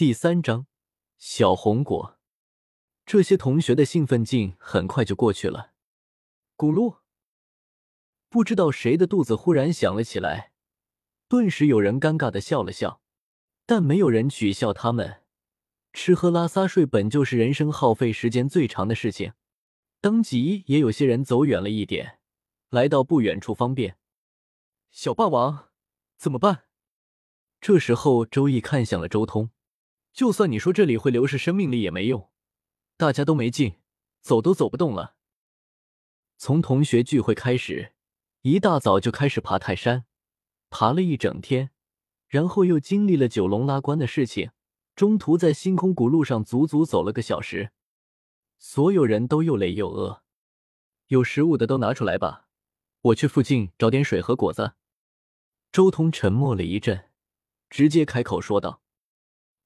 第三章小红果。这些同学的兴奋劲很快就过去了。咕噜，不知道谁的肚子忽然响了起来，顿时有人尴尬的笑了笑，但没有人取笑他们。吃喝拉撒睡本就是人生耗费时间最长的事情，当即也有些人走远了一点，来到不远处方便。小霸王，怎么办？这时候，周易看向了周通，就算你说这里会流失生命力也没用，大家都没劲，走都走不动了。从同学聚会开始，一大早就开始爬泰山，爬了一整天，然后又经历了九龙拉棺的事情。中途在星空谷路上足足走了个小时，所有人都又累又饿，有食物的都拿出来吧，我去附近找点水和果子。周通沉默了一阵，直接开口说道：“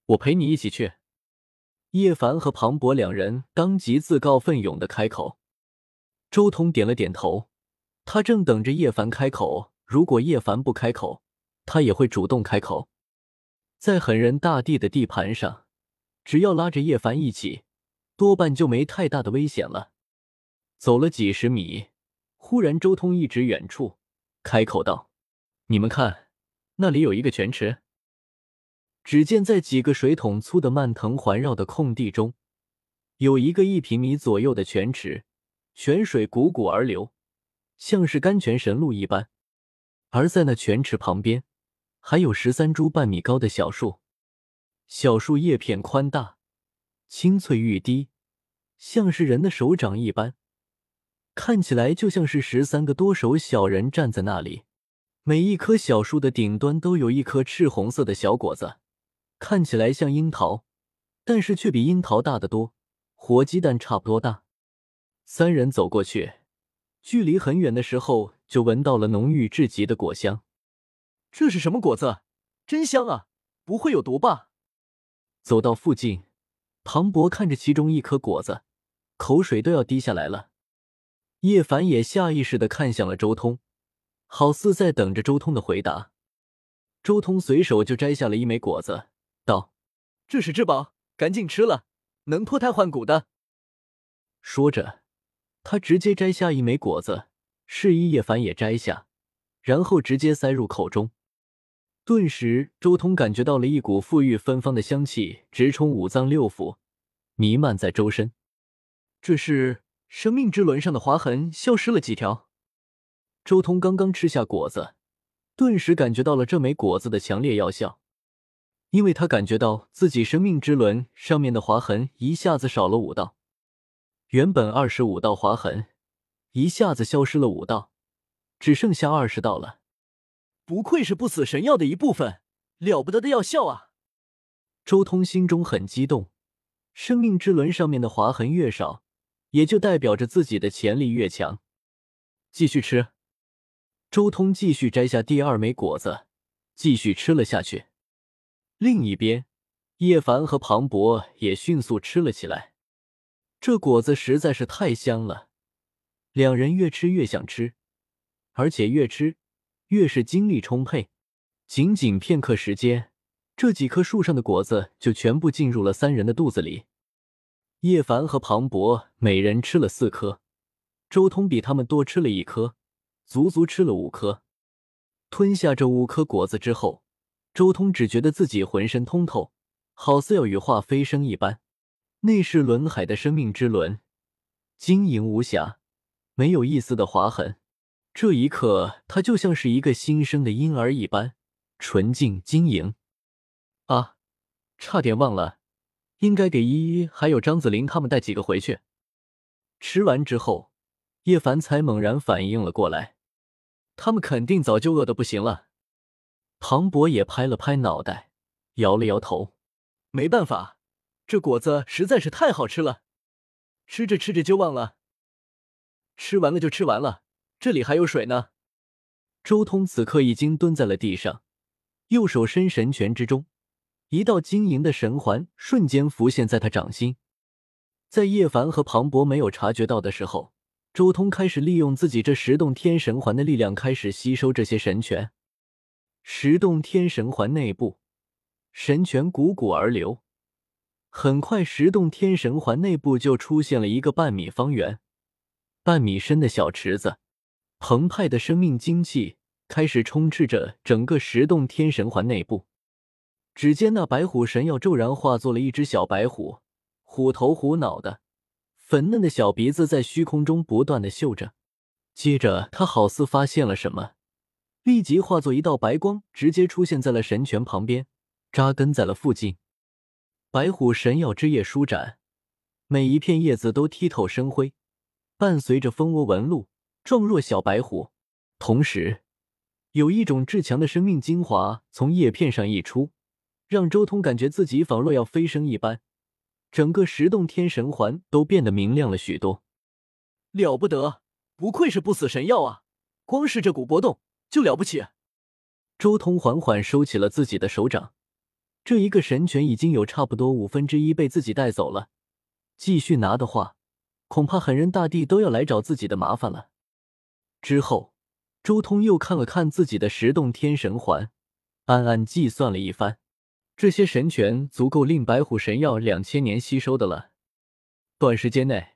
我陪你一起去。”叶凡和庞博两人当即自告奋勇的开口。周通点了点头，他正等着叶凡开口，如果叶凡不开口，他也会主动开口。在狠人大帝的地盘上，只要拉着叶凡一起，多半就没太大的危险了。走了几十米，忽然周通一指远处，开口道：“你们看，那里有一个泉池。”只见在几个水桶粗的蔓藤环绕的空地中，有一个一平米左右的泉池，泉水汩汩而流，像是甘泉神露一般。而在那泉池旁边，还有十三株半米高的小树，小树叶片宽大，青翠欲滴，像是人的手掌一般，看起来就像是十三个多手小人站在那里。每一棵小树的顶端都有一颗赤红色的小果子，看起来像樱桃，但是却比樱桃大得多，活鸡蛋差不多大。三人走过去，距离很远的时候就闻到了浓郁至极的果香。这是什么果子？真香啊！不会有毒吧？走到附近，庞博看着其中一颗果子，口水都要滴下来了。叶凡也下意识的看向了周通，好似在等着周通的回答。周通随手就摘下了一枚果子，道：“这是至宝，赶紧吃了，能脱胎换骨的。”说着，他直接摘下一枚果子，示意叶凡也摘下，然后直接塞入口中。顿时，周通感觉到了一股馥郁芬芳的香气直冲五脏六腑，弥漫在周身。这是生命之轮上的划痕消失了几条。周通刚刚吃下果子，顿时感觉到了这枚果子的强烈药效，因为他感觉到自己生命之轮上面的划痕一下子少了五道，原本二十五道划痕，一下子消失了五道，只剩下二十道了。不愧是不死神药的一部分，了不得的药效啊！周通心中很激动，生命之轮上面的划痕越少，也就代表着自己的潜力越强。继续吃，周通继续摘下第二枚果子，继续吃了下去。另一边，叶凡和庞博也迅速吃了起来。这果子实在是太香了，两人越吃越想吃，而且越吃。越是精力充沛，仅仅片刻时间，这几棵树上的果子就全部进入了三人的肚子里。叶凡和庞博每人吃了四颗，周通比他们多吃了一颗，足足吃了五颗。吞下这五颗果子之后，周通只觉得自己浑身通透，好似要羽化飞升一般。那是轮海的生命之轮，晶莹无瑕，没有一丝的划痕。这一刻，他就像是一个新生的婴儿一般，纯净晶莹。啊，差点忘了，应该给依依还有张子林他们带几个回去。吃完之后，叶凡才猛然反应了过来，他们肯定早就饿得不行了。庞博也拍了拍脑袋，摇了摇头，没办法，这果子实在是太好吃了，吃着吃着就忘了，吃完了就吃完了。这里还有水呢。周通此刻已经蹲在了地上，右手伸神拳之中，一道晶莹的神环瞬间浮现在他掌心。在叶凡和庞博没有察觉到的时候，周通开始利用自己这十洞天神环的力量，开始吸收这些神拳。十洞天神环内部，神泉汩汩而流，很快，十洞天神环内部就出现了一个半米方圆、半米深的小池子，澎湃的生命精气开始充斥着整个十洞天神环内部。只见那白虎神药骤然化作了一只小白虎，虎头虎脑的，粉嫩的小鼻子在虚空中不断的嗅着。接着，他好似发现了什么，立即化作一道白光，直接出现在了神泉旁边，扎根在了附近。白虎神药枝叶舒展，每一片叶子都剔透生辉，伴随着蜂窝纹路，状若小白虎。同时，有一种至强的生命精华从叶片上溢出，让周通感觉自己仿若要飞升一般，整个十洞天神环都变得明亮了许多。了不得，不愧是不死神药啊！光是这股波动就了不起。周通缓缓收起了自己的手掌。这一个神权已经有差不多五分之一被自己带走了，继续拿的话，恐怕狠人大帝都要来找自己的麻烦了。之后，周通又看了看自己的十洞天神环，暗暗计算了一番，这些神权足够令白虎神药两千年吸收的了。短时间内，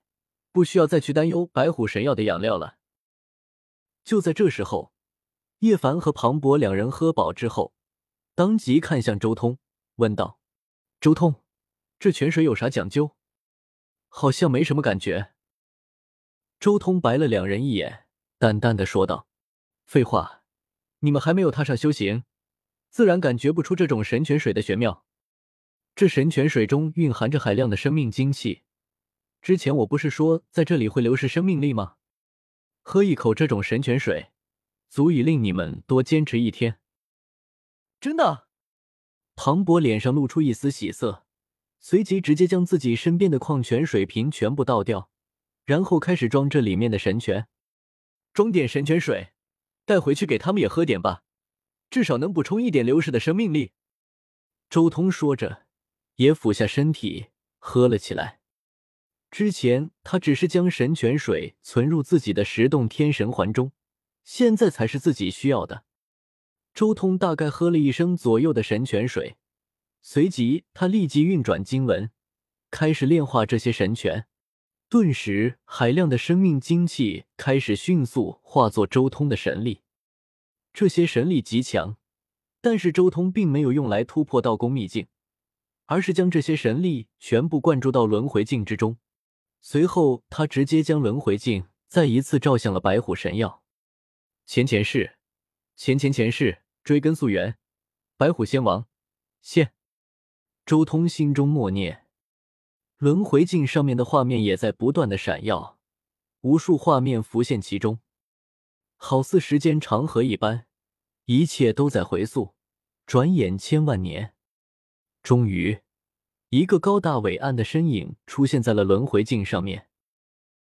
不需要再去担忧白虎神药的养料了。就在这时候，叶凡和庞博两人喝饱之后，当即看向周通。问道：“周通，这泉水有啥讲究？好像没什么感觉。”周通白了两人一眼，淡淡的说道：“废话，你们还没有踏上修行，自然感觉不出这种神泉水的玄妙。这神泉水中蕴含着海量的生命精气。之前我不是说在这里会流失生命力吗？喝一口这种神泉水，足以令你们多坚持一天。真的。”庞博脸上露出一丝喜色，随即直接将自己身边的矿泉水瓶全部倒掉，然后开始装这里面的神泉。装点神泉水，带回去给他们也喝点吧，至少能补充一点流失的生命力。周通说着，也俯下身体喝了起来。之前他只是将神泉水存入自己的十洞天神环中，现在才是自己需要的。周通大概喝了一升左右的神泉水，随即他立即运转经文，开始炼化这些神泉。顿时，海量的生命精气开始迅速化作周通的神力。这些神力极强，但是周通并没有用来突破道宫秘境，而是将这些神力全部灌注到轮回镜之中。随后，他直接将轮回镜再一次照向了白虎神药。前前世，前前前世。追根溯源，白虎仙王现。周通心中默念，轮回镜上面的画面也在不断的闪耀，无数画面浮现其中，好似时间长河一般，一切都在回溯。转眼千万年，终于，一个高大伟岸的身影出现在了轮回镜上面。